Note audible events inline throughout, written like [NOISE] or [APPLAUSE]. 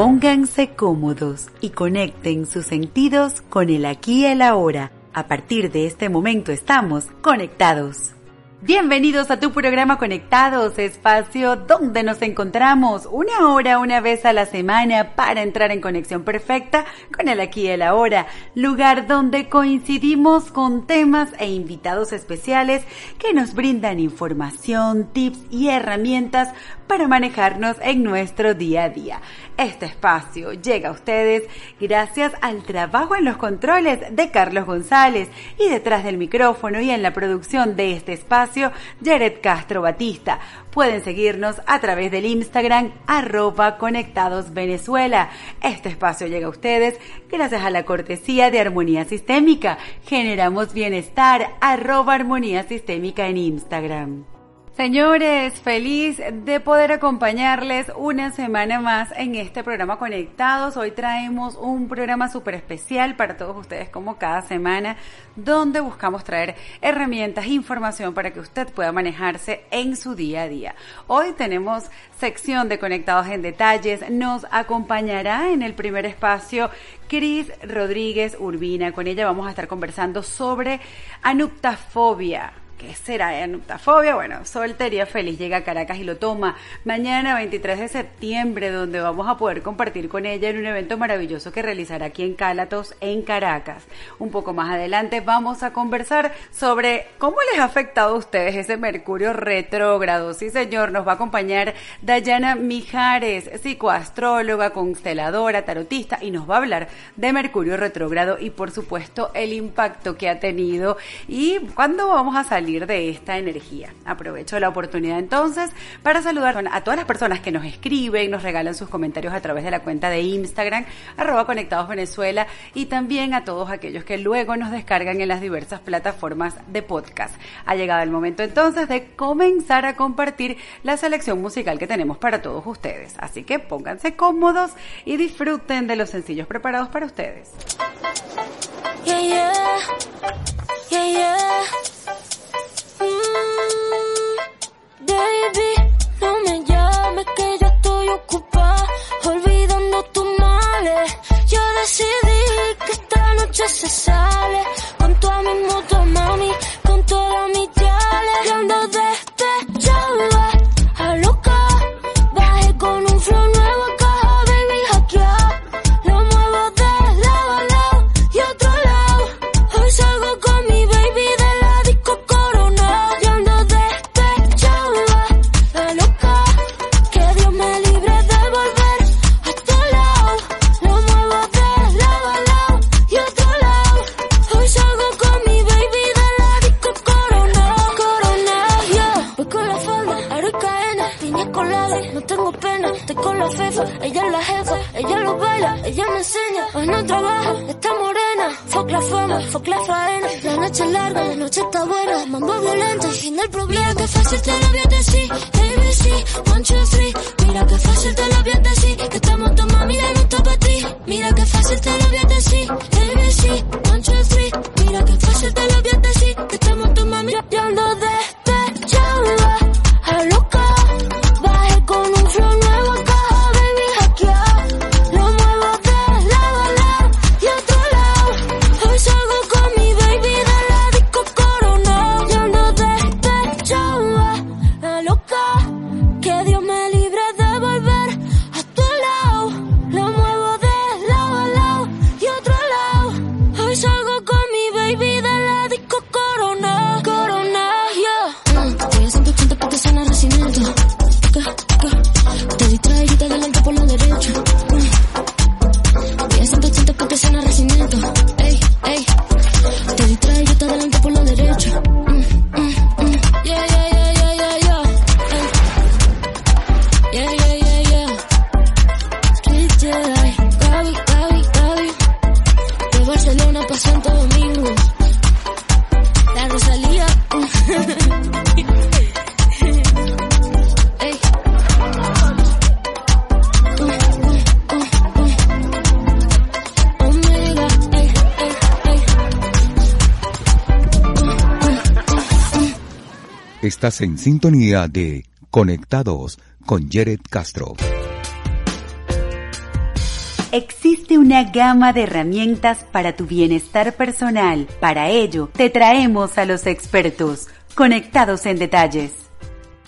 Pónganse cómodos y conecten sus sentidos con el aquí y el ahora. A partir de este momento estamos conectados. Bienvenidos a tu programa Conectados, espacio donde nos encontramos una hora, una vez a la semana para entrar en conexión perfecta con el aquí y el ahora, lugar donde coincidimos con temas e invitados especiales que nos brindan información, tips y herramientas para manejarnos en nuestro día a día. Este espacio llega a ustedes gracias al trabajo en los controles de Carlos González y detrás del micrófono y en la producción de este espacio, Jared Castro Batista. Pueden seguirnos a través del Instagram arroba conectados Venezuela. Este espacio llega a ustedes gracias a la cortesía de Armonía Sistémica. Generamos bienestar arroba armonía sistémica en Instagram. Señores, feliz de poder acompañarles una semana más en este programa Conectados. Hoy traemos un programa súper especial para todos ustedes como cada semana, donde buscamos traer herramientas, información para que usted pueda manejarse en su día a día. Hoy tenemos sección de Conectados en Detalles. Nos acompañará en el primer espacio Cris Rodríguez Urbina. Con ella vamos a estar conversando sobre anuptafobia ¿Qué será anuptafobia? Bueno, Soltería Feliz llega a Caracas y lo toma mañana 23 de septiembre, donde vamos a poder compartir con ella en un evento maravilloso que realizará aquí en Cálatos, en Caracas. Un poco más adelante vamos a conversar sobre cómo les ha afectado a ustedes ese Mercurio retrógrado. Sí, señor, nos va a acompañar Dayana Mijares, psicoastróloga, consteladora, tarotista, y nos va a hablar de Mercurio retrógrado y por supuesto el impacto que ha tenido y cuándo vamos a salir de esta energía. Aprovecho la oportunidad entonces para saludar a todas las personas que nos escriben, nos regalan sus comentarios a través de la cuenta de Instagram, arroba conectados Venezuela, y también a todos aquellos que luego nos descargan en las diversas plataformas de podcast. Ha llegado el momento entonces de comenzar a compartir la selección musical que tenemos para todos ustedes. Así que pónganse cómodos y disfruten de los sencillos preparados para ustedes. Baby, no me llames que ya estoy ocupada, olvidando tus males. Yo decidí que esta noche se sale con tu mi moto, mami, con toda mi chale. Despechada, ella me enseña. Hoy no trabaja, está morena. Fuck la fama, fuck la faena. La noche es larga, la noche está buena. Mambo violento, fin del problema. Que fácil te lo En sintonía de Conectados con Jared Castro. Existe una gama de herramientas para tu bienestar personal. Para ello, te traemos a los expertos, conectados en detalles.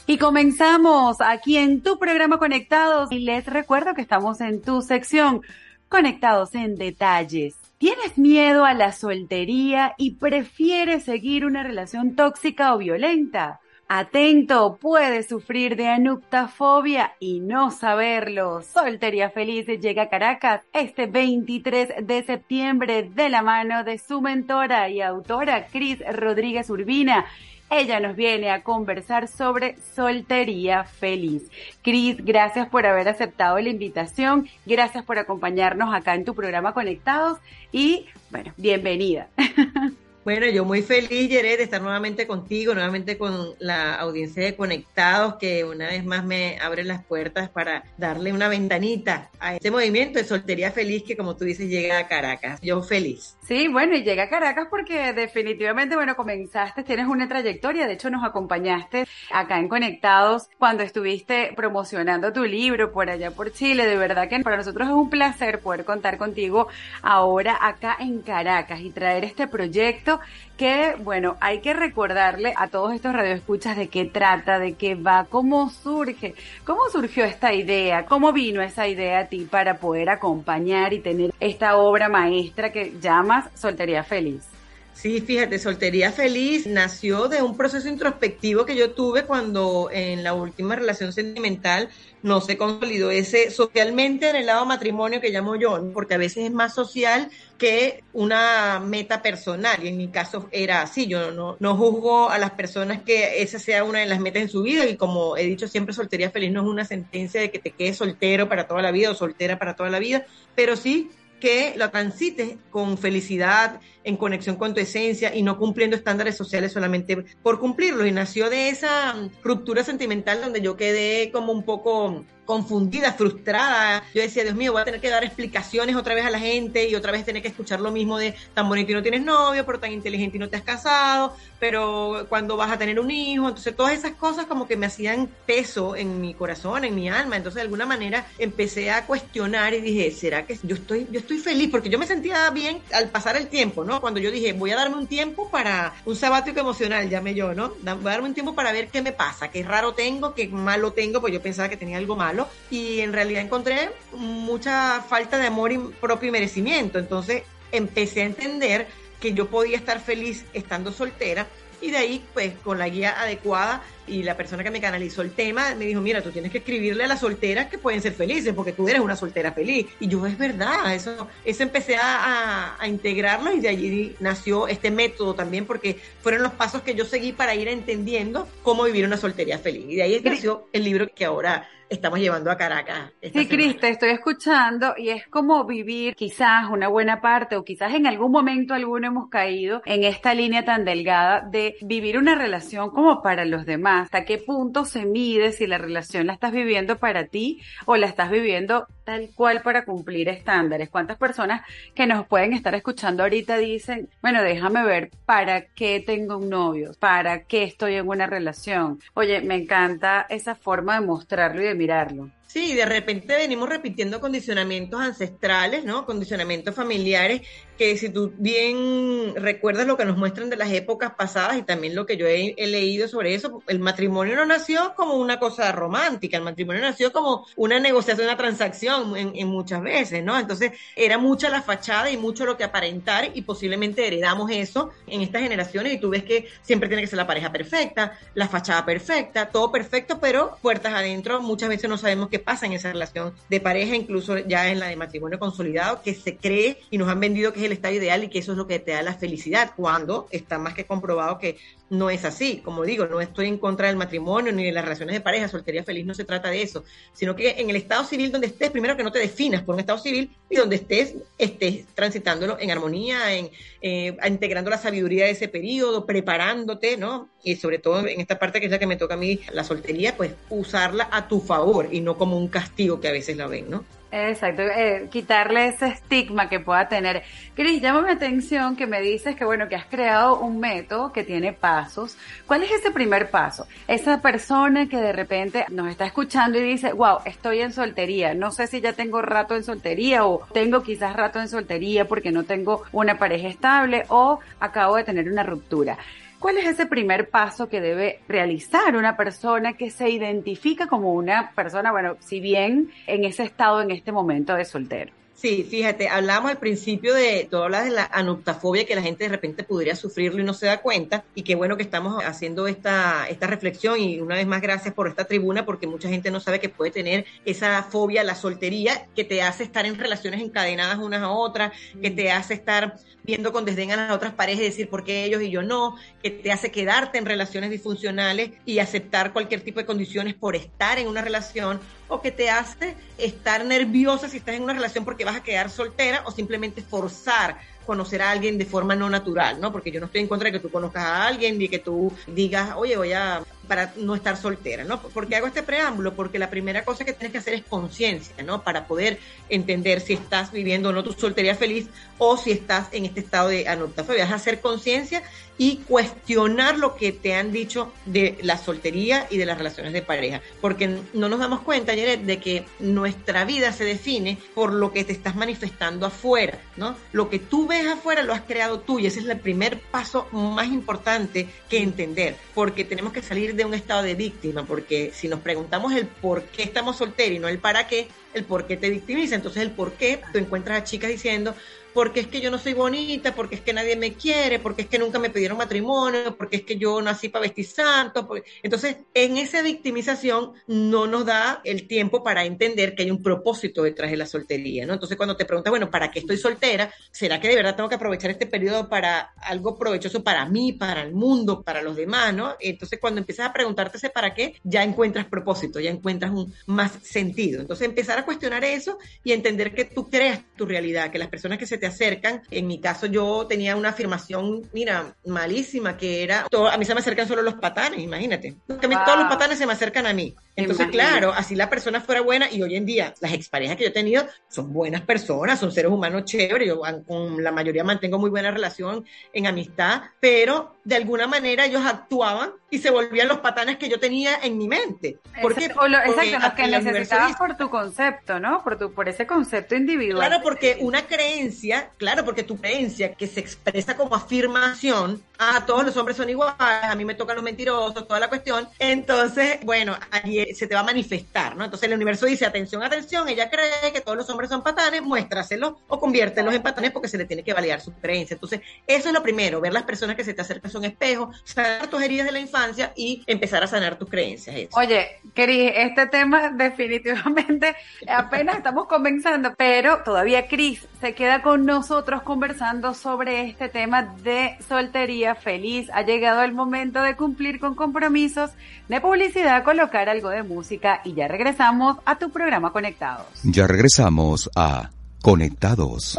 Y comenzamos aquí en tu programa Conectados y les recuerdo que estamos en tu sección Conectados en detalles. ¿Tienes miedo a la soltería y prefieres seguir una relación tóxica o violenta? Atento, puedes sufrir de anuctafobia y no saberlo. Soltería Feliz llega a Caracas este 23 de septiembre de la mano de su mentora y autora Cris Rodríguez Urbina. Ella nos viene a conversar sobre soltería feliz. Cris, gracias por haber aceptado la invitación, gracias por acompañarnos acá en tu programa Conectados y bueno, bienvenida. [LAUGHS] Bueno, yo muy feliz, Yeret, de estar nuevamente contigo, nuevamente con la audiencia de Conectados, que una vez más me abre las puertas para darle una ventanita a este movimiento de soltería feliz que, como tú dices, llega a Caracas. Yo feliz. Sí, bueno, y llega a Caracas porque definitivamente, bueno, comenzaste, tienes una trayectoria, de hecho nos acompañaste acá en Conectados cuando estuviste promocionando tu libro por allá por Chile. De verdad que para nosotros es un placer poder contar contigo ahora acá en Caracas y traer este proyecto que, bueno, hay que recordarle a todos estos radioescuchas de qué trata, de qué va, cómo surge, cómo surgió esta idea, cómo vino esa idea a ti para poder acompañar y tener esta obra maestra que llamas Soltería Feliz. Sí, fíjate, Soltería Feliz nació de un proceso introspectivo que yo tuve cuando en la última relación sentimental no se consolidó ese socialmente en el lado matrimonio que llamo yo, porque a veces es más social que una meta personal y en mi caso era así, yo no, no juzgo a las personas que esa sea una de las metas en su vida y como he dicho siempre, soltería feliz no es una sentencia de que te quedes soltero para toda la vida o soltera para toda la vida, pero sí que lo transites con felicidad, en conexión con tu esencia y no cumpliendo estándares sociales solamente por cumplirlos. Y nació de esa ruptura sentimental donde yo quedé como un poco confundida, frustrada. Yo decía, Dios mío, voy a tener que dar explicaciones otra vez a la gente y otra vez tener que escuchar lo mismo de tan bonito y no tienes novio, pero tan inteligente y no te has casado, pero cuando vas a tener un hijo. Entonces, todas esas cosas como que me hacían peso en mi corazón, en mi alma. Entonces, de alguna manera empecé a cuestionar y dije, ¿será que yo estoy, yo estoy feliz? Porque yo me sentía bien al pasar el tiempo, ¿no? Cuando yo dije, voy a darme un tiempo para un sabático emocional, llamé yo, ¿no? Voy a darme un tiempo para ver qué me pasa, qué raro tengo, qué malo tengo, pues yo pensaba que tenía algo malo y en realidad encontré mucha falta de amor propio y merecimiento. Entonces empecé a entender que yo podía estar feliz estando soltera y de ahí, pues, con la guía adecuada y la persona que me canalizó el tema me dijo, mira, tú tienes que escribirle a las solteras que pueden ser felices porque tú eres una soltera feliz. Y yo, es verdad, eso, eso empecé a, a, integrarlo y de allí nació este método también porque fueron los pasos que yo seguí para ir entendiendo cómo vivir una soltería feliz. Y de ahí nació el libro que ahora estamos llevando a Caracas. sí, Cris, te estoy escuchando y es como vivir quizás una buena parte o quizás en algún momento alguno hemos caído en esta línea tan delgada de vivir una relación como para los demás. ¿Hasta qué punto se mide si la relación la estás viviendo para ti o la estás viviendo tal cual para cumplir estándares? ¿Cuántas personas que nos pueden estar escuchando ahorita dicen, bueno, déjame ver, ¿para qué tengo un novio? ¿Para qué estoy en una relación? Oye, me encanta esa forma de mostrarlo y de mirarlo. Sí, de repente venimos repitiendo condicionamientos ancestrales, ¿no? Condicionamientos familiares que si tú bien recuerdas lo que nos muestran de las épocas pasadas y también lo que yo he, leído sobre eso, el matrimonio no nació como una cosa romántica, el matrimonio nació como una negociación, una transacción en, muchas veces, ¿no? Entonces era mucha la fachada y mucho lo que aparentar y posiblemente heredamos eso en estas generaciones y tú ves que siempre tiene que ser la pareja perfecta, la fachada perfecta, todo perfecto, pero puertas adentro muchas veces no sabemos qué pasa en esa relación de pareja, incluso ya en la de matrimonio consolidado, que se cree y nos han vendido que es el estado ideal y que eso es lo que te da la felicidad, cuando está más que comprobado que no es así. Como digo, no estoy en contra del matrimonio ni de las relaciones de pareja, soltería feliz no se trata de eso, sino que en el estado civil donde estés, primero que no te definas por un estado civil y donde estés, estés transitándolo en armonía, en eh, integrando la sabiduría de ese periodo, preparándote, ¿no? Y sobre todo en esta parte que es la que me toca a mí, la soltería, pues usarla a tu favor y no como un castigo que a veces la ven, ¿no? Exacto, eh, quitarle ese estigma que pueda tener. Cris, llama mi atención que me dices que bueno, que has creado un método que tiene pasos. ¿Cuál es ese primer paso? Esa persona que de repente nos está escuchando y dice, wow, estoy en soltería, no sé si ya tengo rato en soltería o tengo quizás rato en soltería porque no tengo una pareja estable o acabo de tener una ruptura. ¿Cuál es ese primer paso que debe realizar una persona que se identifica como una persona, bueno, si bien en ese estado en este momento de soltero? Sí, fíjate, hablamos al principio de todas de la anoptafobia que la gente de repente podría sufrirlo y no se da cuenta. Y qué bueno que estamos haciendo esta, esta reflexión. Y una vez más, gracias por esta tribuna, porque mucha gente no sabe que puede tener esa fobia la soltería que te hace estar en relaciones encadenadas unas a otras, que te hace estar viendo con desdén a las otras parejas y decir por qué ellos y yo no, que te hace quedarte en relaciones disfuncionales y aceptar cualquier tipo de condiciones por estar en una relación o que te hace estar nerviosa si estás en una relación porque vas a quedar soltera o simplemente forzar conocer a alguien de forma no natural, ¿no? Porque yo no estoy en contra de que tú conozcas a alguien ni que tú digas, oye, voy a para no estar soltera, ¿no? ¿Por qué hago este preámbulo? Porque la primera cosa que tienes que hacer es conciencia, ¿no? Para poder entender si estás viviendo o no tu soltería feliz o si estás en este estado de anoptafobia. Es hacer conciencia y cuestionar lo que te han dicho de la soltería y de las relaciones de pareja. Porque no nos damos cuenta, Jared, de que nuestra vida se define por lo que te estás manifestando afuera, ¿no? Lo que tú ves afuera lo has creado tú y ese es el primer paso más importante que entender, porque tenemos que salir de un estado de víctima, porque si nos preguntamos el por qué estamos solteros y no el para qué, el por qué te victimiza. Entonces el por qué tú encuentras a chicas diciendo, porque es que yo no soy bonita, porque es que nadie me quiere, porque es que nunca me pidieron matrimonio, porque es que yo nací para vestir santo. Entonces, en esa victimización no nos da el tiempo para entender que hay un propósito detrás de la soltería, ¿no? Entonces, cuando te preguntas, bueno, ¿para qué estoy soltera? ¿Será que de verdad tengo que aprovechar este periodo para algo provechoso para mí, para el mundo, para los demás, ¿no? Entonces, cuando empiezas a preguntarte ese para qué, ya encuentras propósito, ya encuentras un más sentido. Entonces, empezar a cuestionar eso y entender que tú creas tu realidad, que las personas que se te acercan. En mi caso yo tenía una afirmación, mira, malísima, que era, a mí se me acercan solo los patanes, imagínate. Todos los patanes se me acercan a mí. Entonces, claro, así la persona fuera buena y hoy en día las exparejas que yo he tenido son buenas personas, son seres humanos chéveres, yo con la mayoría mantengo muy buena relación en amistad, pero de alguna manera ellos actuaban y se volvían los patanes que yo tenía en mi mente. Porque, exacto, lo que necesitabas por tu concepto, ¿no? Por, tu, por ese concepto individual. Claro, porque una creencia, claro, porque tu creencia que se expresa como afirmación, ah, todos los hombres son iguales, a mí me tocan los mentirosos, toda la cuestión, entonces, bueno, allí se te va a manifestar, ¿no? Entonces el universo dice, atención, atención, ella cree que todos los hombres son patanes, muéstraselos o conviértelos en patanes porque se le tiene que validar su creencia. Entonces, eso es lo primero, ver las personas que se te acercan son espejos, sanar tus heridas de la infancia y empezar a sanar tus creencias. Oye, Cris, este tema definitivamente [LAUGHS] apenas estamos comenzando, pero todavía Cris se queda con nosotros conversando sobre este tema de soltería feliz. Ha llegado el momento de cumplir con compromisos de publicidad, colocar algo de música y ya regresamos a tu programa Conectados. Ya regresamos a Conectados.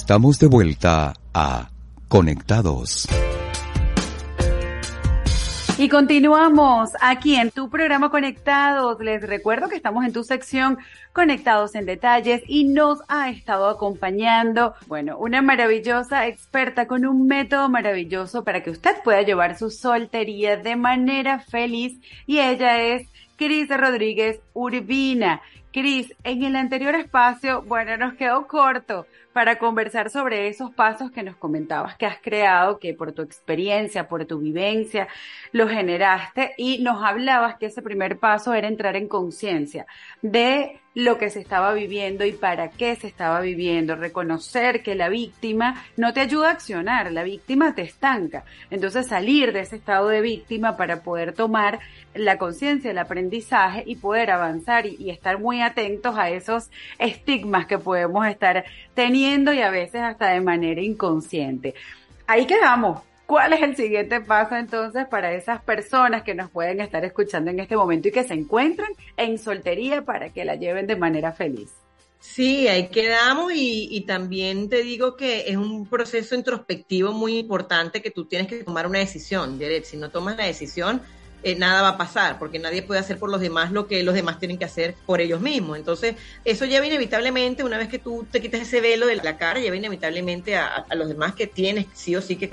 Estamos de vuelta a Conectados. Y continuamos aquí en tu programa Conectados. Les recuerdo que estamos en tu sección Conectados en Detalles y nos ha estado acompañando, bueno, una maravillosa experta con un método maravilloso para que usted pueda llevar su soltería de manera feliz y ella es Cris Rodríguez Urbina. Cris, en el anterior espacio, bueno, nos quedó corto, para conversar sobre esos pasos que nos comentabas que has creado, que por tu experiencia, por tu vivencia, lo generaste y nos hablabas que ese primer paso era entrar en conciencia de lo que se estaba viviendo y para qué se estaba viviendo, reconocer que la víctima no te ayuda a accionar, la víctima te estanca. Entonces salir de ese estado de víctima para poder tomar la conciencia, el aprendizaje y poder avanzar y, y estar muy atentos a esos estigmas que podemos estar teniendo y a veces hasta de manera inconsciente. Ahí quedamos. ¿Cuál es el siguiente paso entonces para esas personas que nos pueden estar escuchando en este momento y que se encuentran en soltería para que la lleven de manera feliz? Sí, ahí quedamos y, también te digo que es un proceso introspectivo muy importante que tú tienes que tomar una decisión, Jared. Si no tomas la decisión, eh, nada va a pasar, porque nadie puede hacer por los demás lo que los demás tienen que hacer por ellos mismos. Entonces, eso lleva inevitablemente, una vez que tú te quitas ese velo de la cara, lleva inevitablemente a, los demás que tienes sí o sí que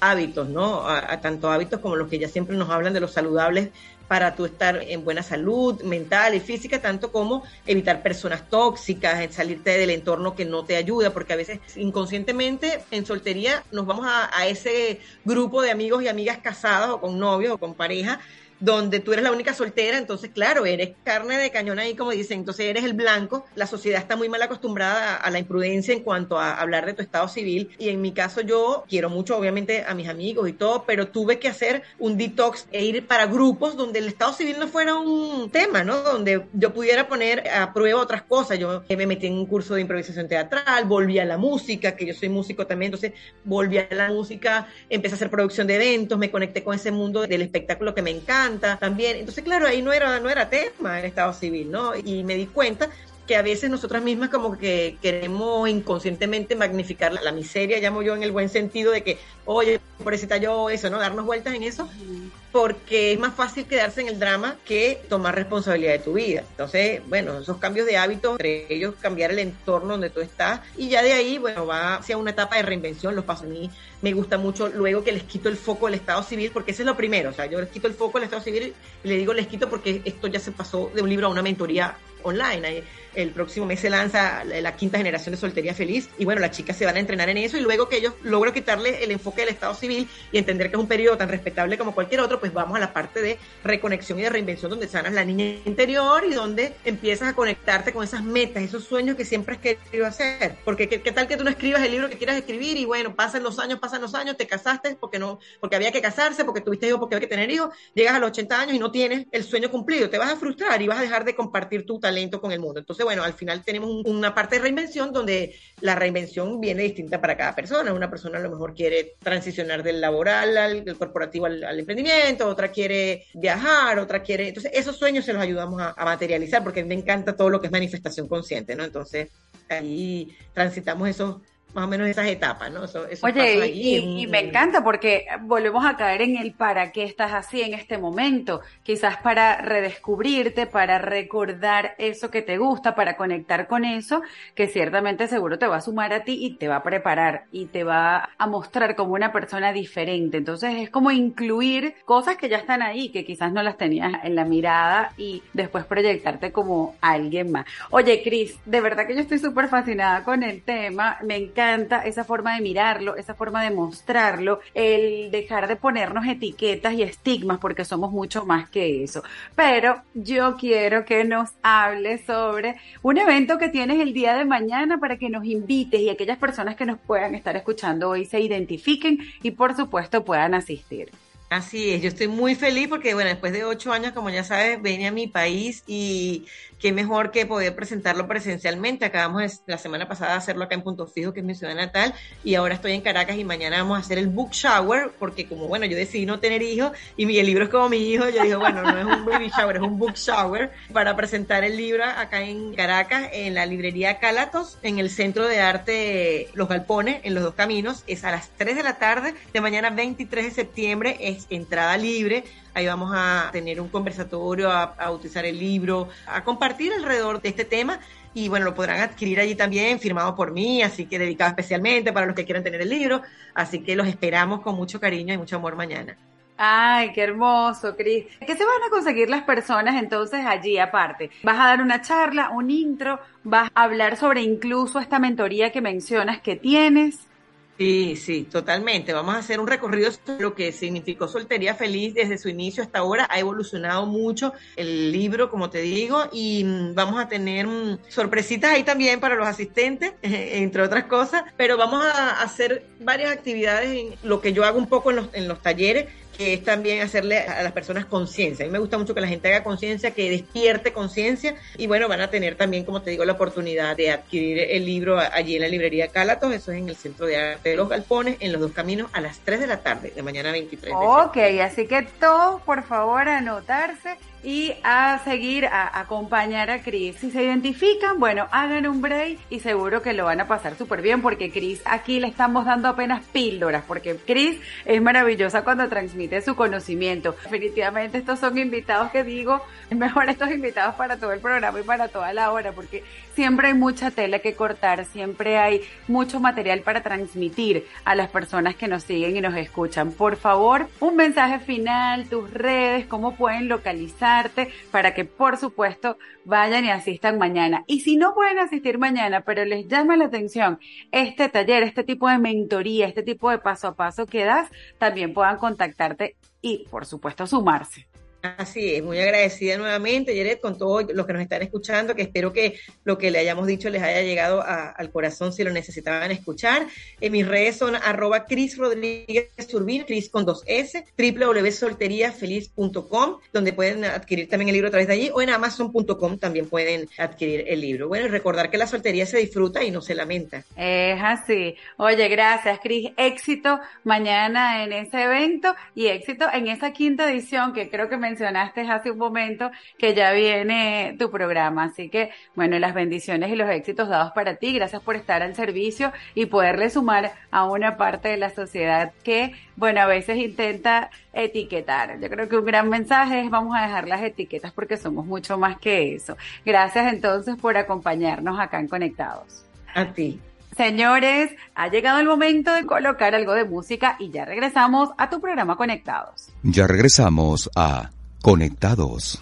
hábitos, ¿no? A, tanto hábitos como los que ya siempre nos hablan de los saludables para tú estar en buena salud mental y física, tanto como evitar personas tóxicas, salirte del entorno que no te ayuda, porque a veces inconscientemente en soltería nos vamos a, a ese grupo de amigos y amigas casadas o con novios o con pareja donde tú eres la única soltera, entonces claro, eres carne de cañón ahí, como dicen, entonces eres el blanco. La sociedad está muy mal acostumbrada a, la imprudencia en cuanto a hablar de tu estado civil y en mi caso yo quiero mucho obviamente a mis amigos y todo, pero tuve que hacer un detox e ir para grupos donde el estado civil no fuera un tema, ¿no? Donde yo pudiera poner a prueba otras cosas. Yo me metí en un curso de improvisación teatral, volví a la música, que yo soy músico también, entonces volví a la música, empecé a hacer producción de eventos, me conecté con ese mundo del espectáculo que me encanta también. Entonces, claro, ahí no era, no era tema el Estado civil, ¿no? Y me di cuenta que a veces nosotras mismas como que queremos inconscientemente magnificar la, la, miseria, llamo yo en el buen sentido de que, oye, pobrecita yo, eso, ¿no? Darnos vueltas en eso, porque es más fácil quedarse en el drama que tomar responsabilidad de tu vida. Entonces, bueno, esos cambios de hábitos, entre ellos cambiar el entorno donde tú estás, y ya de ahí, bueno, va hacia una etapa de reinvención, los pasos a mí me gusta mucho luego que les quito el foco del Estado civil, porque ese es lo primero, o sea, yo les quito el foco del Estado civil y le digo les quito porque esto ya se pasó de un libro a una mentoría online. El próximo mes se lanza la quinta generación de soltería feliz y bueno, las chicas se van a entrenar en eso y luego que ellos logro quitarle el enfoque del Estado civil y entender que es un periodo tan respetable como cualquier otro, pues vamos a la parte de reconexión y de reinvención donde sanas la niña interior y donde empiezas a conectarte con esas metas, esos sueños que siempre has querido hacer. Porque qué, qué tal que tú no escribas el libro que quieras escribir y bueno, pasan los años, pasan los años, te casaste porque no, porque había que casarse, porque tuviste hijos, porque había que tener hijos, llegas a los 80 años y no tienes el sueño cumplido, te vas a frustrar y vas a dejar de compartir tu talento con el mundo. Entonces, bueno, al final tenemos un, una parte de reinvención donde la reinvención viene distinta para cada persona. Una persona a lo mejor quiere transicionar del laboral al corporativo al, al, emprendimiento, otra quiere viajar, otra quiere... Entonces, esos sueños se los ayudamos a, a materializar porque me encanta todo lo que es manifestación consciente, ¿no? Entonces, ahí transitamos esos más o menos esas etapas, ¿no? Eso, eso Oye, y, y, me encanta porque volvemos a caer en el para qué estás así en este momento, quizás para redescubrirte, para recordar eso que te gusta, para conectar con eso, que ciertamente seguro te va a sumar a ti y te va a preparar y te va a mostrar como una persona diferente. Entonces es como incluir cosas que ya están ahí, que quizás no las tenías en la mirada y después proyectarte como alguien más. Oye, Cris, de verdad que yo estoy súper fascinada con el tema, me encanta encanta esa forma de mirarlo, esa forma de mostrarlo, el dejar de ponernos etiquetas y estigmas porque somos mucho más que eso. Pero yo quiero que nos hables sobre un evento que tienes el día de mañana para que nos invites y aquellas personas que nos puedan estar escuchando hoy se identifiquen y por supuesto puedan asistir. Así es, yo estoy muy feliz porque, bueno, después de ocho años, como ya sabes, vine a mi país y qué mejor que poder presentarlo presencialmente. Acabamos la semana pasada de hacerlo acá en Punto Fijo, que es mi ciudad natal, y ahora estoy en Caracas y mañana vamos a hacer el book shower, porque como, bueno, yo decidí no tener hijos y mi, libro es como mi hijo, yo dije, bueno, no es un baby shower, es un book shower para presentar el libro acá en Caracas, en la librería Cálatos, en el Centro de Arte Los Galpones, en los dos caminos. Es a las 3 de la tarde de mañana 23 de septiembre, es entrada libre. Ahí vamos a tener un conversatorio, a, a, utilizar el libro, a compartir alrededor de este tema. Y bueno, lo podrán adquirir allí también, firmado por mí, así que dedicado especialmente para los que quieran tener el libro. Así que los esperamos con mucho cariño y mucho amor mañana. Ay, qué hermoso, Cris. ¿Qué se van a conseguir las personas entonces allí aparte? ¿Vas a dar una charla, un intro? ¿Vas a hablar sobre incluso esta mentoría que mencionas que tienes? Sí, sí, totalmente. Vamos a hacer un recorrido sobre lo que significó Soltería Feliz desde su inicio hasta ahora. Ha evolucionado mucho el libro, como te digo, y mm, vamos a tener mm, sorpresitas ahí también para los asistentes, [LAUGHS] entre otras cosas, pero vamos a hacer varias actividades en lo que yo hago un poco en los, en los talleres que es también hacerle a las personas conciencia. A mí me gusta mucho que la gente haga conciencia, que despierte conciencia y bueno, van a tener también, como te digo, la oportunidad de adquirir el libro allí en la librería Cálatos, eso es en el Centro de Arte de los Galpones, en los dos caminos a las 3 de la tarde, de mañana 23. ok, así que todos, por favor, anotarse y a seguir, a, acompañar a Chris. Si se identifican, bueno, hagan un break y seguro que lo van a pasar súper bien porque Chris aquí le estamos dando apenas píldoras porque Chris es maravillosa cuando transmite su conocimiento. Definitivamente estos son invitados que digo, mejor estos invitados para todo el programa y para toda la hora porque siempre hay mucha tela que cortar, siempre hay mucho material para transmitir a las personas que nos siguen y nos escuchan. Por favor, un mensaje final, tus redes, cómo pueden localizar para que por supuesto vayan y asistan mañana. Y si no pueden asistir mañana, pero les llama la atención este taller, este tipo de mentoría, este tipo de paso a paso que das, también puedan contactarte y por supuesto sumarse. Así es, muy agradecida nuevamente, Yeret, con todos los que nos están escuchando, que espero que lo que le hayamos dicho les haya llegado al corazón si lo necesitaban escuchar. En mis redes son arroba Cris Rodríguez Cris con dos S, www.solteriafeliz.com, donde pueden adquirir también el libro a través de allí, o en amazon.com también pueden adquirir el libro. Bueno, y recordar que la soltería se disfruta y no se lamenta. Es así. Oye, gracias, Cris. Éxito mañana en ese evento y éxito en esa quinta edición que creo que me mencionaste hace un momento que ya viene tu programa. Así que, bueno, las bendiciones y los éxitos dados para ti. Gracias por estar al servicio y poderle sumar a una parte de la sociedad que, bueno, a veces intenta etiquetar. Yo creo que un gran mensaje es vamos a dejar las etiquetas porque somos mucho más que eso. Gracias entonces por acompañarnos acá en Conectados. A ti. Señores, ha llegado el momento de colocar algo de música y ya regresamos a tu programa Conectados. Ya regresamos a Conectados.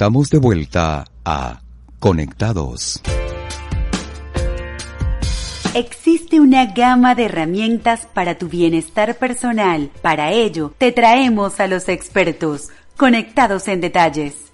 Estamos de vuelta a Conectados. Existe una gama de herramientas para tu bienestar personal. Para ello, te traemos a los expertos, conectados en detalles.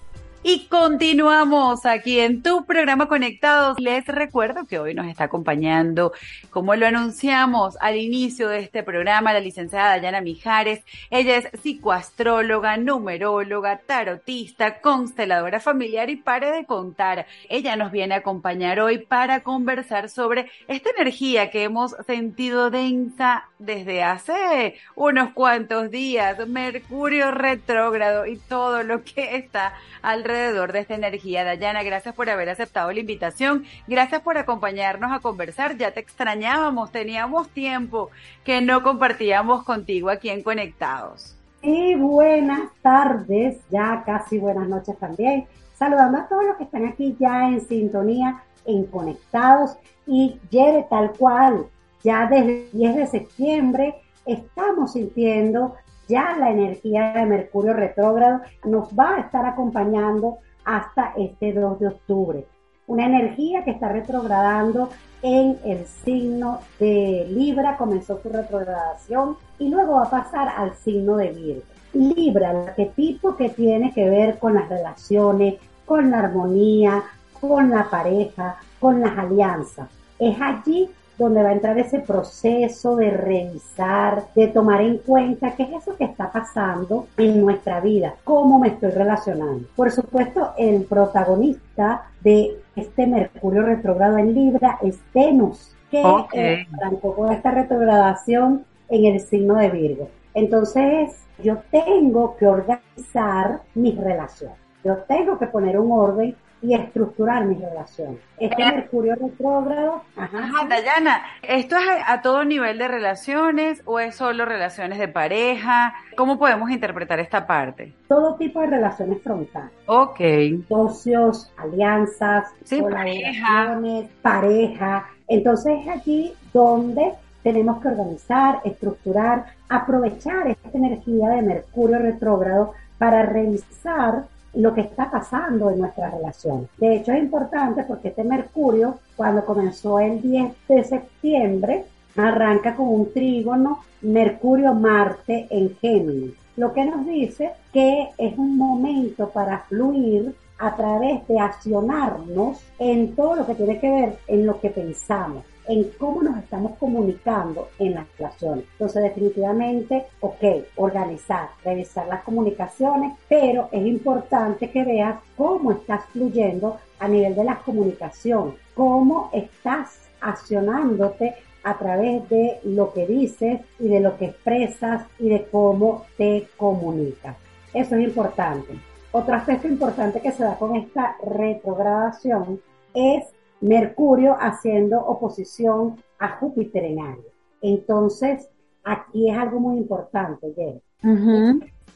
Y continuamos aquí en tu programa Conectados. Les recuerdo que hoy nos está acompañando, como lo anunciamos al inicio de este programa, la licenciada Dayana Mijares. Ella es psicoastróloga, numeróloga, tarotista, consteladora familiar y pare de contar. Ella nos viene a acompañar hoy para conversar sobre esta energía que hemos sentido densa desde hace unos cuantos días, Mercurio retrógrado y todo lo que está alrededor de esta energía. Dayana, gracias por haber aceptado la invitación, gracias por acompañarnos a conversar, ya te extrañábamos, teníamos tiempo que no compartíamos contigo aquí en Conectados. Y buenas tardes, ya casi buenas noches también. Saludando a todos los que están aquí ya en sintonía, en Conectados. Y Yere, tal cual, ya desde el 10 de septiembre estamos sintiendo ya la energía de Mercurio retrógrado. Nos va a estar acompañando hasta este 2 de octubre. Una energía que está retrogradando en el signo de Libra, comenzó su retrogradación y luego va a pasar al signo de Virgo. Libra, el arquetipo que tiene que ver con las relaciones, con la armonía, con la pareja, con las alianzas. Es allí donde va a entrar ese proceso de revisar, de tomar en cuenta qué es eso que está pasando en nuestra vida, cómo me estoy relacionando. Por supuesto, el protagonista de este Mercurio retrógrado en Libra es Venus, que Ok. arrancó con esta retrogradación en el signo de Virgo. Entonces, yo tengo que organizar mis relaciones. Yo tengo que poner un orden y estructurar mis relaciones. Este Mercurio retrógrado, ajá, Ajá, Dayana, ¿esto es a, a todo nivel de relaciones o es solo relaciones de pareja? ¿Cómo podemos interpretar esta parte? todo tipo de relaciones frontales. Ok. socios, alianzas, Sí, colaboraciones, pareja. Entonces es aquí donde tenemos que organizar, estructurar, aprovechar esta energía de Mercurio retrógrado para revisar lo que está pasando en nuestra relación. De hecho es importante porque este Mercurio, cuando comenzó el 10 de septiembre, arranca con un trígono Mercurio-Marte en Géminis, lo que nos dice que es un momento para fluir a través de accionarnos en todo lo que tiene que ver en lo que pensamos, en cómo nos estamos comunicando en las relaciones. Entonces, definitivamente, ok, organizar, revisar las comunicaciones, pero es importante que veas cómo estás fluyendo a nivel de la comunicación, cómo estás accionándote a través de lo que dices y de lo que expresas y de cómo te comunicas. Eso es importante. Otro aspecto importante que se da con esta retrogradación es Mercurio haciendo oposición a Júpiter en Aries. Entonces, aquí es algo muy importante, Jerry.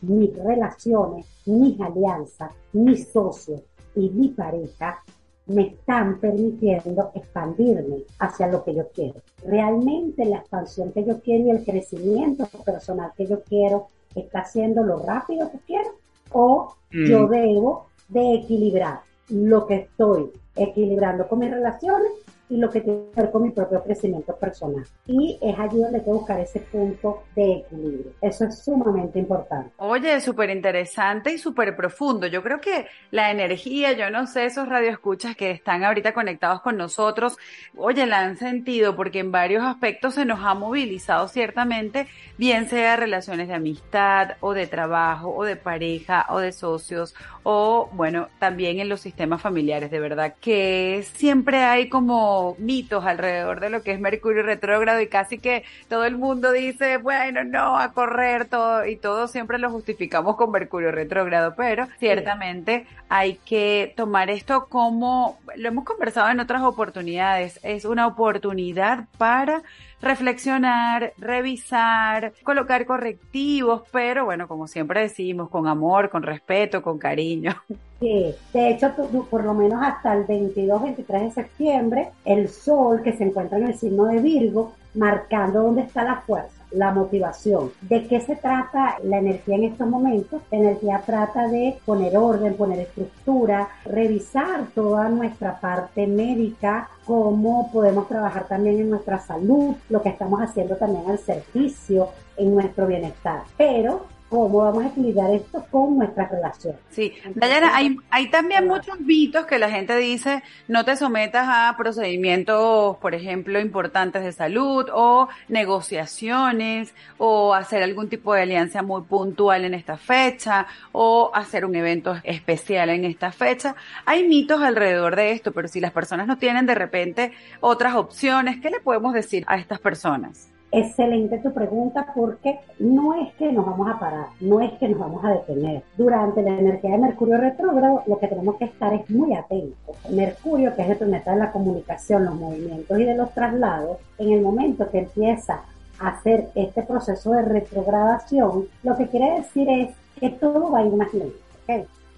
Mis relaciones, mis alianzas, mis socios y mi pareja me están permitiendo expandirme hacia lo que yo quiero. Realmente la expansión que yo quiero y el crecimiento personal que yo quiero está haciendo lo rápido que quiero o Mm. yo debo de equilibrar lo que estoy equilibrando con mis relaciones y lo que tiene que ver con mi propio crecimiento personal. Y es allí donde hay que buscar ese punto de equilibrio. Eso es sumamente importante. Oye, súper interesante y súper profundo. Yo creo que la energía, yo no sé, esos radioescuchas que están ahorita conectados con nosotros, oye, la han sentido porque en varios aspectos se nos ha movilizado ciertamente, bien sea relaciones de amistad o de trabajo o de pareja o de socios o bueno, también en los sistemas familiares, de verdad que siempre hay como mitos alrededor de lo que es Mercurio retrógrado y casi que todo el mundo dice, bueno, no, a correr todo y todo siempre lo justificamos con Mercurio retrógrado, pero ciertamente hay que tomar esto como, lo hemos conversado en otras oportunidades, es una oportunidad para reflexionar, revisar, colocar correctivos, pero bueno, como siempre decimos, con amor, con respeto, con cariño. [LAUGHS] Sí, de hecho, por lo menos hasta el 22-23 de septiembre, el Sol que se encuentra en el signo de Virgo, marcando dónde está la fuerza la motivación. ¿De qué se trata la energía en estos momentos? La energía trata de poner orden, poner estructura, revisar toda nuestra parte médica, cómo podemos trabajar también en nuestra salud, lo que estamos haciendo también al servicio, en nuestro bienestar. Pero cómo vamos a equilibrar esto con nuestra relación. Sí, Dayana, hay, hay también muchos mitos que la gente dice, no te sometas a procedimientos, por ejemplo, importantes de salud o negociaciones o hacer algún tipo de alianza muy puntual en esta fecha o hacer un evento especial en esta fecha. Hay mitos alrededor de esto, pero si las personas no tienen de repente otras opciones, ¿qué le podemos decir a estas personas? Excelente tu pregunta porque no es que nos vamos a parar, no es que nos vamos a detener. Durante la energía de Mercurio retrógrado lo que tenemos que estar es muy atentos. Mercurio, que es el planeta de la comunicación, los movimientos y de los traslados, en el momento que empieza a hacer este proceso de retrogradación, lo que quiere decir es que todo va a ir más lento.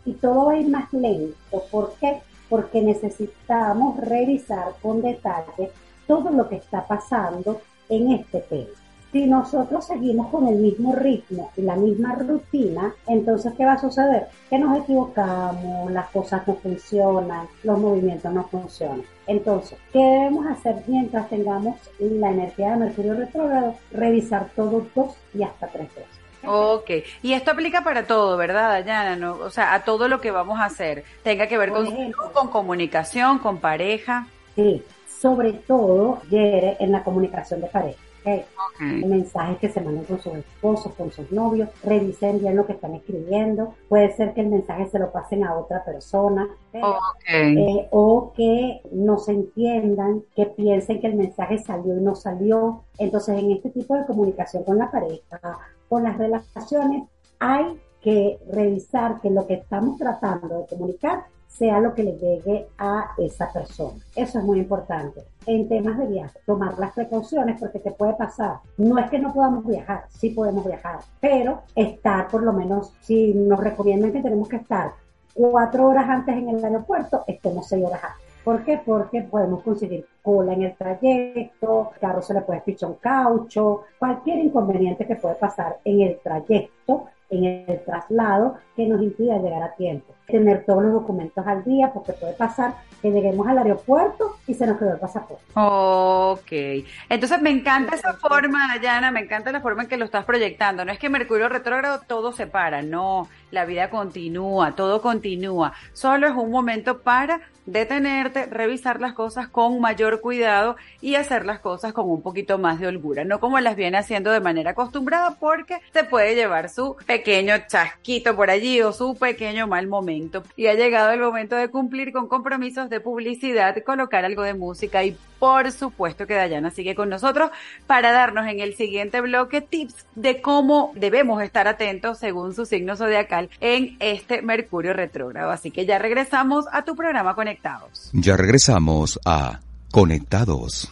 Y todo va a ir más lento. ¿Por qué? Porque necesitamos revisar con detalle todo lo que está pasando en este tema. Si nosotros seguimos con el mismo ritmo y la misma rutina, entonces ¿qué va a suceder? Que nos equivocamos, las cosas no funcionan, los movimientos no funcionan. Entonces, ¿qué debemos hacer mientras tengamos la energía de Mercurio retrógrado? Revisar todo dos y hasta tres veces. Ok, y esto aplica para todo, ¿verdad, Dayana? ¿No? O sea, a todo lo que vamos a hacer. Tenga que ver con, con comunicación, con pareja. Sí, sobre todo en la comunicación de pareja. Mensajes que se mandan con sus esposos, con sus novios, revisen bien lo que están escribiendo. Puede ser que el mensaje se lo pasen a otra persona eh, o que no se entiendan, que piensen que el mensaje salió y no salió. Entonces, en este tipo de comunicación con la pareja, con las relaciones, hay que revisar que lo que estamos tratando de comunicar sea lo que le llegue a esa persona. Eso es muy importante. En temas de viaje, tomar las precauciones porque te puede pasar. No es que no podamos viajar, sí podemos viajar, pero estar por lo menos, si nos recomiendan que tenemos que estar cuatro horas antes en el aeropuerto, estemos seis horas antes. ¿Por qué? Porque podemos conseguir cola en el trayecto, carro se le puede pichar un caucho, cualquier inconveniente que puede pasar en el trayecto en el traslado que nos impida llegar a tiempo. Tener todos los documentos al día porque puede pasar que lleguemos al aeropuerto y se nos quedó el pasaporte. Ok, entonces me encanta esa forma, Dayana, me encanta la forma en que lo estás proyectando. No es que Mercurio retrógrado todo se para, no, la vida continúa, todo continúa. Solo es un momento para detenerte, revisar las cosas con mayor cuidado y hacer las cosas con un poquito más de holgura, no como las viene haciendo de manera acostumbrada porque te puede llevar su pequeño chasquito por allí su pequeño mal momento. Y ha llegado el momento de cumplir con compromisos de publicidad, colocar algo de música y por supuesto que Dayana sigue con nosotros para darnos en el siguiente bloque tips de cómo debemos estar atentos según su signo zodiacal en este Mercurio retrógrado. Así que ya regresamos a tu programa Conectados. Ya regresamos a Conectados.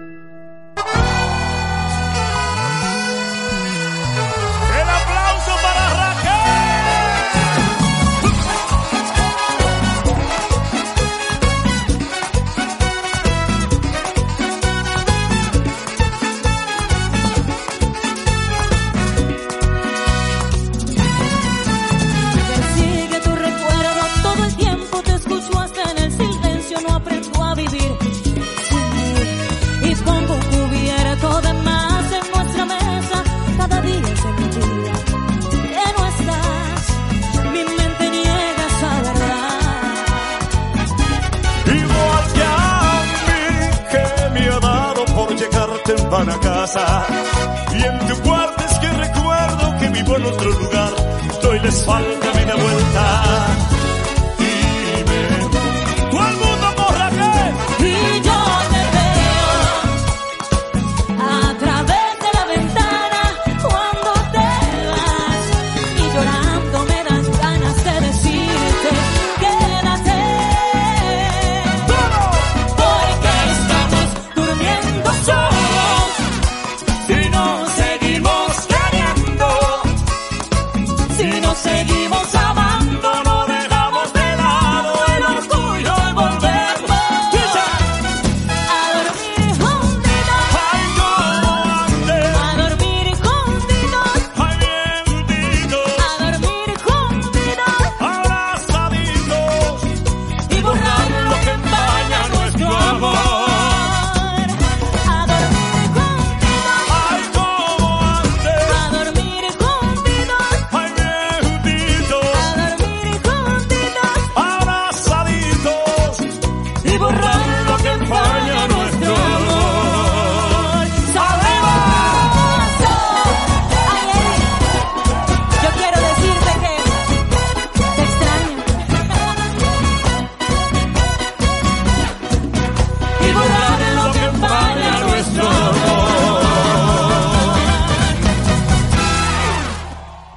Bye. Y en tu cuarto es que recuerdo que vivo en otro lugar. Doy la espalda, me da vuelta.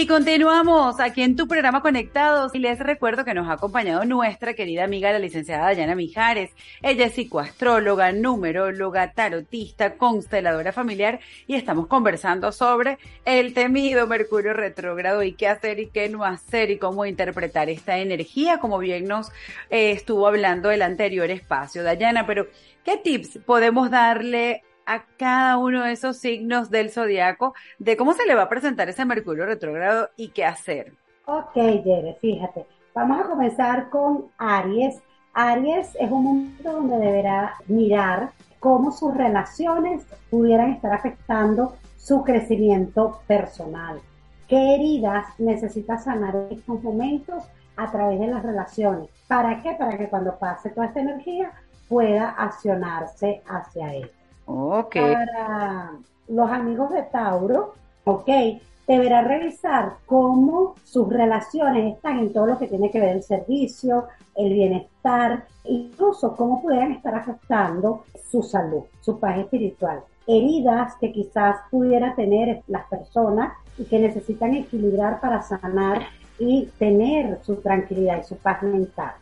Y continuamos aquí en tu programa Conectados y les recuerdo que nos ha acompañado nuestra querida amiga la licenciada Dayana Mijares. Ella es psicoastróloga, numeróloga, tarotista, consteladora familiar y estamos conversando sobre el temido Mercurio retrógrado y qué hacer y qué no hacer y cómo interpretar esta energía, como bien nos eh, estuvo hablando el anterior espacio. Dayana, pero ¿qué tips podemos darle a cada uno de esos signos del zodiaco de cómo se le va a presentar ese Mercurio retrógrado y qué hacer. Ok, Jere, fíjate. Vamos a comenzar con Aries. Aries es un momento donde deberá mirar cómo sus relaciones pudieran estar afectando su crecimiento personal. ¿Qué heridas necesita sanar estos momentos a través de las relaciones? ¿Para qué? Para que cuando pase toda esta energía pueda accionarse hacia él. Ok. Para los amigos de Tauro, ok, deberá revisar cómo sus relaciones están en todo lo que tiene que ver el servicio, el bienestar, incluso cómo pudieran estar afectando su salud, su paz espiritual. Heridas que quizás pudiera tener las personas y que necesitan equilibrar para sanar y tener su tranquilidad y su paz mental.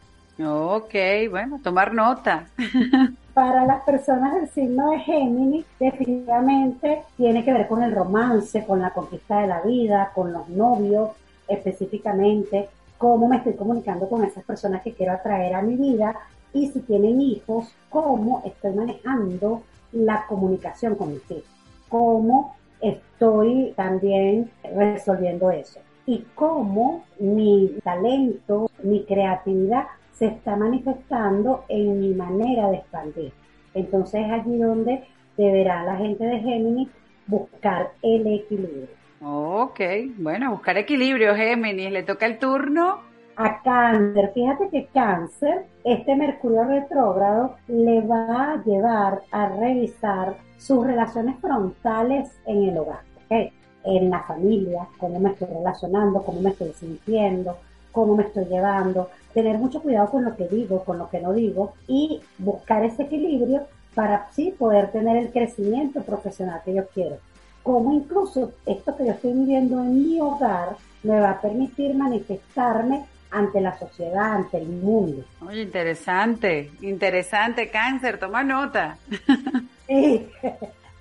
Ok, bueno, tomar nota. [LAUGHS] Para las personas del signo de Géminis, definitivamente tiene que ver con el romance, con la conquista de la vida, con los novios específicamente, cómo me estoy comunicando con esas personas que quiero atraer a mi vida y si tienen hijos, cómo estoy manejando la comunicación con mis hijos, cómo estoy también resolviendo eso y cómo mi talento, mi creatividad se está manifestando en mi manera de expandir. Entonces es allí donde deberá la gente de Géminis buscar el equilibrio. Ok, bueno, buscar equilibrio, Géminis. Le toca el turno A cáncer, fíjate que cáncer, este Mercurio retrógrado le va a llevar a revisar sus relaciones frontales en el hogar, en la familia, cómo me estoy relacionando, cómo me estoy sintiendo, cómo me estoy llevando, tener mucho cuidado con lo que digo, con lo que no digo y buscar ese equilibrio para sí poder tener el crecimiento profesional que yo quiero. Como incluso esto que yo estoy viviendo en mi hogar me va a permitir manifestarme ante la sociedad, ante el mundo. Oye, interesante, interesante, cáncer, toma nota. [LAUGHS] Sí.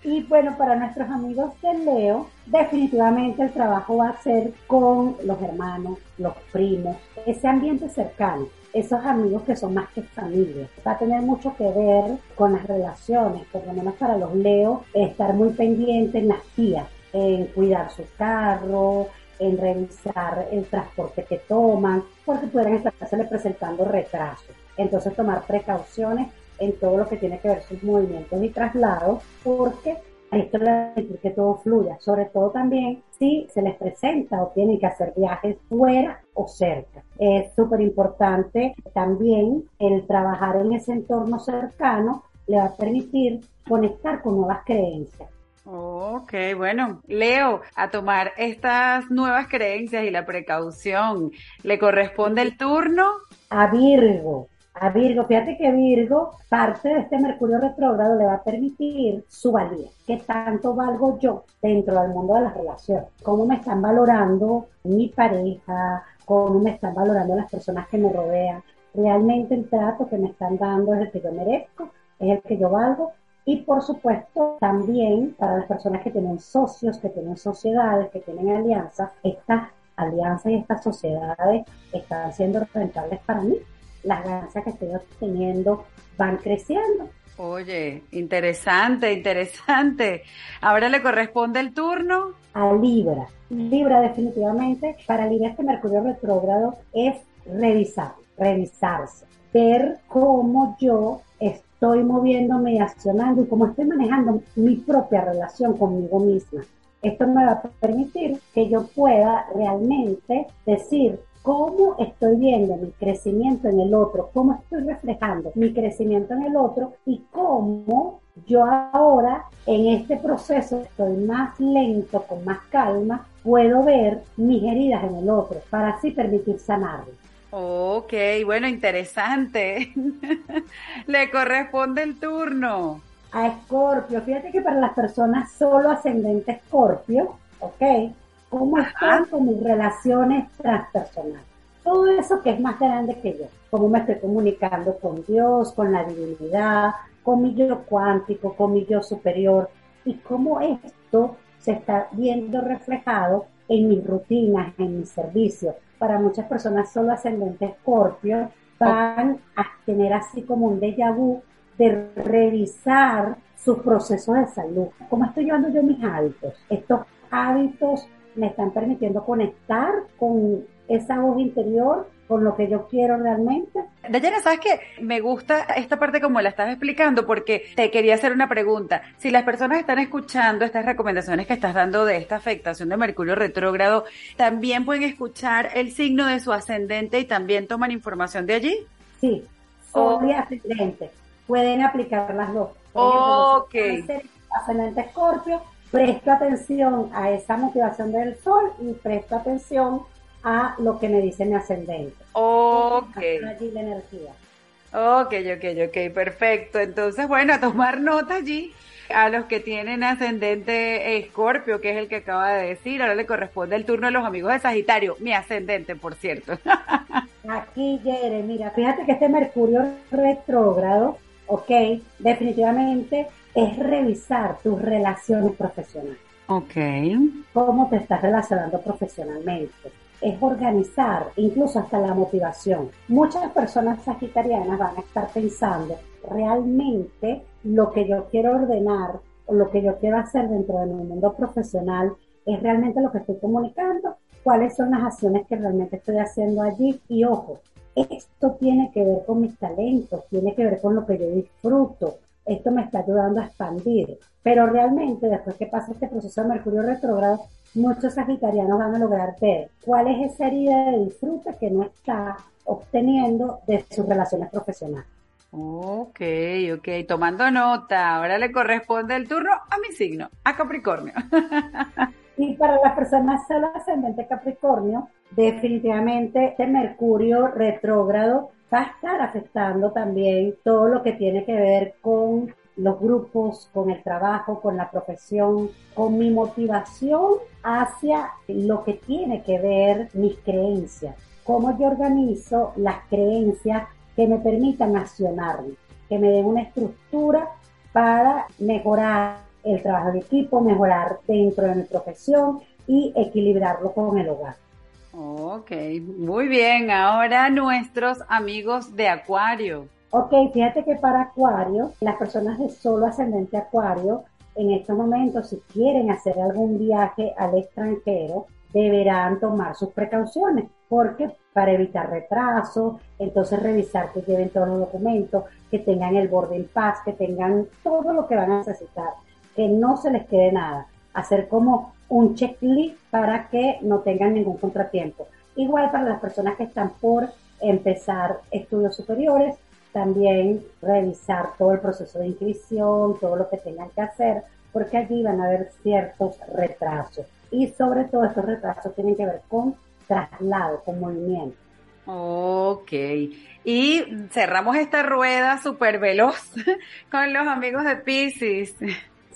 Y bueno, para nuestros amigos de Leo, definitivamente el trabajo va a ser con los hermanos, los primos, ese ambiente cercano, esos amigos que son más que familia. Va a tener mucho que ver con las relaciones, por lo menos para los Leo, estar muy pendientes en las tías, en cuidar su carro, en revisar el transporte que toman, porque pueden estarse presentando retrasos. Entonces tomar precauciones en todo lo que tiene que ver sus movimientos y traslados, porque esto le va a que todo fluya, sobre todo también si se les presenta o tienen que hacer viajes fuera o cerca. Es súper importante también el trabajar en ese entorno cercano le va a permitir conectar con nuevas creencias. Ok, bueno, Leo, a tomar estas nuevas creencias y la precaución, ¿le corresponde el turno? A Virgo. A Virgo, fíjate que Virgo, parte de este Mercurio retrógrado le va a permitir su valía. ¿Qué tanto valgo yo dentro del mundo de las relaciones? ¿Cómo me están valorando mi pareja? ¿Cómo me están valorando las personas que me rodean? Realmente el trato que me están dando es el que yo merezco, es el que yo valgo y por supuesto, también para las personas que tienen socios, que tienen sociedades, que tienen alianzas, estas alianzas y estas sociedades están siendo rentables para mí. Las ganancias que estoy obteniendo van creciendo. Oye, interesante, interesante. Ahora le corresponde el turno. A Libra. Libra definitivamente, para Libra este Mercurio retrógrado es revisar, revisarse, ver cómo yo estoy estoy moviéndome y accionando y cómo estoy manejando mi propia relación conmigo misma. Esto me va a permitir que yo pueda realmente decir cómo estoy viendo mi crecimiento en el otro, cómo estoy reflejando mi crecimiento en el otro y cómo yo ahora en este proceso estoy más lento, con más calma, puedo ver mis heridas en el otro para así permitir sanarlo. Ok, bueno, interesante. [LAUGHS] Le corresponde el turno. A Escorpio, fíjate que para las personas solo ascendente Escorpio, ok, ¿cómo están con mis relaciones transpersonales? Todo eso que es más grande que yo, cómo me estoy comunicando con Dios, con la divinidad, con mi yo cuántico, con mi yo superior, y cómo esto se está viendo reflejado en mis rutinas, en mis servicios para muchas personas solo ascendente escorpio van a tener así como un déjà vu de revisar sus procesos de salud. ¿Cómo estoy llevando yo mis hábitos? Estos hábitos me están permitiendo conectar con esa voz interior por lo que yo quiero realmente. Dayana, ¿sabes qué? Me gusta esta parte como la estás explicando porque te quería hacer una pregunta. Si las personas están escuchando estas recomendaciones que estás dando de esta afectación de Mercurio retrógrado, ¿también pueden escuchar el signo de su ascendente y también toman información de allí? Sí, sol y ascendente. Pueden aplicar las dos. Ok. Ascendente Escorpio, presto atención a esa motivación del sol y presto atención a lo que me dice mi ascendente. Ok. Allí la energía. Ok, ok, ok, perfecto. Entonces, bueno, a tomar nota allí a los que tienen ascendente escorpio, que es el que acaba de decir. Ahora le corresponde el turno a los amigos de Sagitario, mi ascendente, por cierto. [LAUGHS] Aquí, Yere, mira, fíjate que este Mercurio retrógrado, ok, definitivamente es revisar tus relaciones profesionales. Ok. ¿Cómo te estás relacionando profesionalmente? es organizar incluso hasta la motivación. Muchas personas sagitarianas van a estar pensando realmente lo que yo quiero ordenar o lo que yo quiero hacer dentro de mi mundo profesional es realmente lo que estoy comunicando, cuáles son las acciones que realmente estoy haciendo allí y ojo, esto tiene que ver con mis talentos, tiene que ver con lo que yo disfruto, esto me está ayudando a expandir. Pero realmente, después que pasa este proceso de Mercurio retrógrado, muchos sagitarianos van a lograr ver cuál es esa herida de disfrute que no está obteniendo de sus relaciones profesionales. Ok, ok, tomando nota. Ahora le corresponde el turno a mi signo, a Capricornio. [LAUGHS] y para las personas solo ascendente Capricornio, definitivamente este Mercurio retrógrado va a estar afectando también todo lo que tiene que ver con los grupos, con el trabajo, con la profesión, con mi motivación hacia lo que tiene que ver mis creencias, cómo yo organizo las creencias que me permitan accionarme, que me den una estructura para mejorar el trabajo de equipo, mejorar dentro de mi profesión y equilibrarlo con el hogar. Ok, muy bien. Ahora nuestros amigos de Acuario. Ok, fíjate que para Acuario, las personas de solo ascendente Acuario, en estos momentos, si quieren hacer algún viaje al extranjero, deberán tomar sus precauciones, porque para evitar retraso, entonces revisar que lleven todos los documentos, que tengan el borde en paz, que tengan todo lo que van a necesitar, que no se les quede nada, hacer como un checklist para que no tengan ningún contratiempo. Igual para las personas que están por empezar estudios superiores, también revisar todo el proceso de inscripción, todo lo que tengan que hacer, porque allí van a haber ciertos retrasos. Y sobre todo estos retrasos tienen que ver con traslado, con movimiento. Ok. Y cerramos esta rueda súper veloz [LAUGHS] con los amigos de Pisces.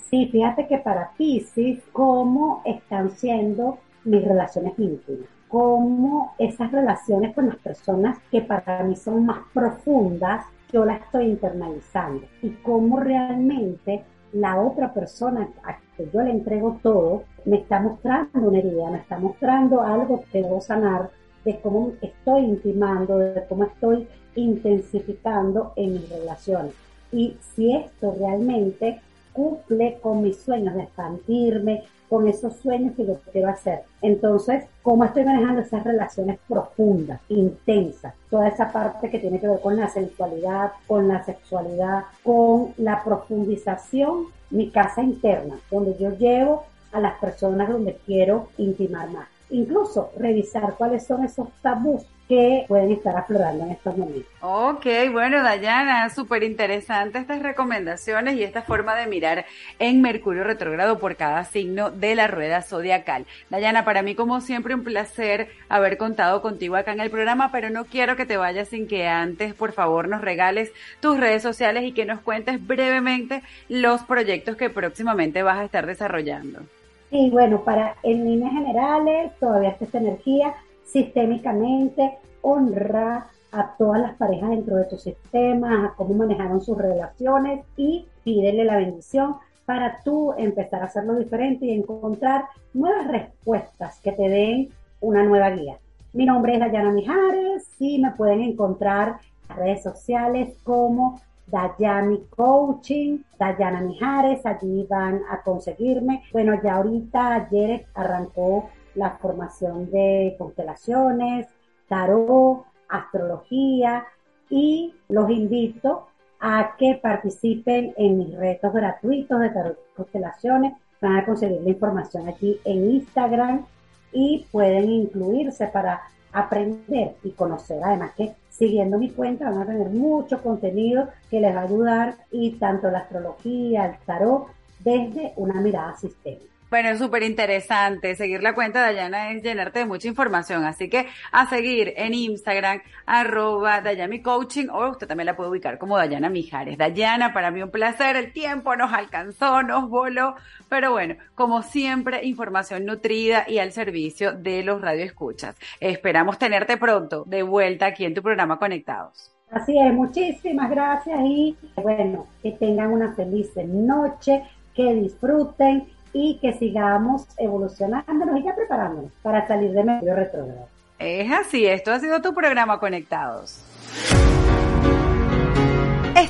Sí, fíjate que para Pisces, cómo están siendo mis relaciones íntimas, cómo esas relaciones con las personas que para mí son más profundas, yo las estoy internalizando y cómo realmente la otra persona a que yo le entrego todo me está mostrando una herida, me está mostrando algo que debo sanar de cómo estoy intimando, de cómo estoy intensificando en mis relaciones. Y si esto realmente cumple con mis sueños de expandirme, con esos sueños que yo quiero hacer. Entonces, ¿cómo estoy manejando esas relaciones profundas, intensas? Toda esa parte que tiene que ver con la sensualidad, con la sexualidad, con la profundización, mi casa interna, donde yo llevo a las personas donde quiero intimar más. Incluso revisar cuáles son esos tabús que pueden estar aflorando en estos momentos. Ok, bueno, Dayana, súper interesante estas recomendaciones y esta forma de mirar en Mercurio retrógrado por cada signo de la rueda zodiacal. Dayana, para mí como siempre un placer haber contado contigo acá en el programa, pero no quiero que te vayas sin que antes, por favor, nos regales tus redes sociales y que nos cuentes brevemente los proyectos que próximamente vas a estar desarrollando. Sí, bueno, para en líneas generales, todavía esta energía sistémicamente, honra a todas las parejas dentro de tu sistema, a cómo manejaron sus relaciones y pídele la bendición para tú empezar a hacerlo diferente y encontrar nuevas respuestas que te den una nueva guía. Mi nombre es Dayana Mijares y me pueden encontrar en redes sociales como Dayami Coaching, Dayana Mijares, allí van a conseguirme. Bueno, ya ahorita ayer arrancó la formación de constelaciones, tarot, astrología y los invito a que participen en mis retos gratuitos de tarot constelaciones. Van a conseguir la información aquí en Instagram y pueden incluirse para aprender y conocer. Además que siguiendo mi cuenta van a tener mucho contenido que les va a ayudar y tanto la astrología, el tarot, desde una mirada sistémica. Bueno, es súper interesante. Seguir la cuenta de Dayana es llenarte de mucha información. Así que a seguir en Instagram, arroba Dayami Coaching, o usted también la puede ubicar como Dayana Mijares. Dayana, para mí un placer. El tiempo nos alcanzó, nos voló. Pero bueno, como siempre, información nutrida y al servicio de los radioescuchas. Esperamos tenerte pronto de vuelta aquí en tu programa Conectados. Así es, muchísimas gracias y bueno, que tengan una feliz noche, que disfruten y que sigamos evolucionándonos y ya preparándonos para salir de medio retrógrado. Es así, esto ha sido tu programa Conectados.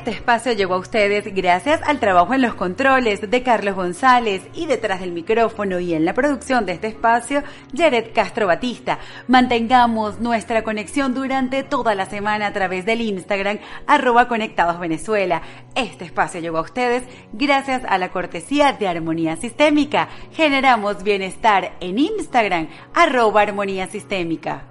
Este espacio llegó a ustedes gracias al trabajo en los controles de Carlos González y detrás del micrófono y en la producción de este espacio, Jared Castro Batista. Mantengamos nuestra conexión durante toda la semana a través del Instagram arroba Conectados Venezuela. Este espacio llegó a ustedes gracias a la cortesía de Armonía Sistémica. Generamos bienestar en Instagram arroba Armonía Sistémica.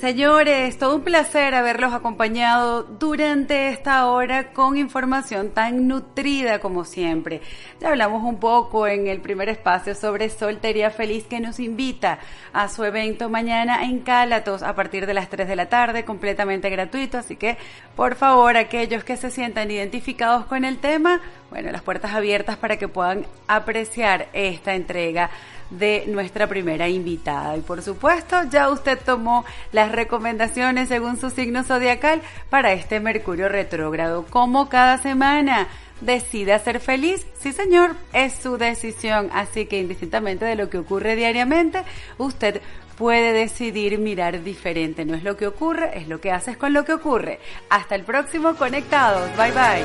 Señores, todo un placer haberlos acompañado durante esta hora con información tan nutrida como siempre. Ya hablamos un poco en el primer espacio sobre Soltería Feliz que nos invita a su evento mañana en Cálatos a partir de las 3 de la tarde, completamente gratuito. Así que, por favor, aquellos que se sientan identificados con el tema, bueno, las puertas abiertas para que puedan apreciar esta entrega de nuestra primera invitada. Y por supuesto, ya usted tomó las recomendaciones según su signo zodiacal para este Mercurio retrógrado. Como cada semana, decida ser feliz. Sí, señor, es su decisión. Así que indistintamente de lo que ocurre diariamente, usted puede decidir mirar diferente. No es lo que ocurre, es lo que haces con lo que ocurre. Hasta el próximo Conectados. Bye bye.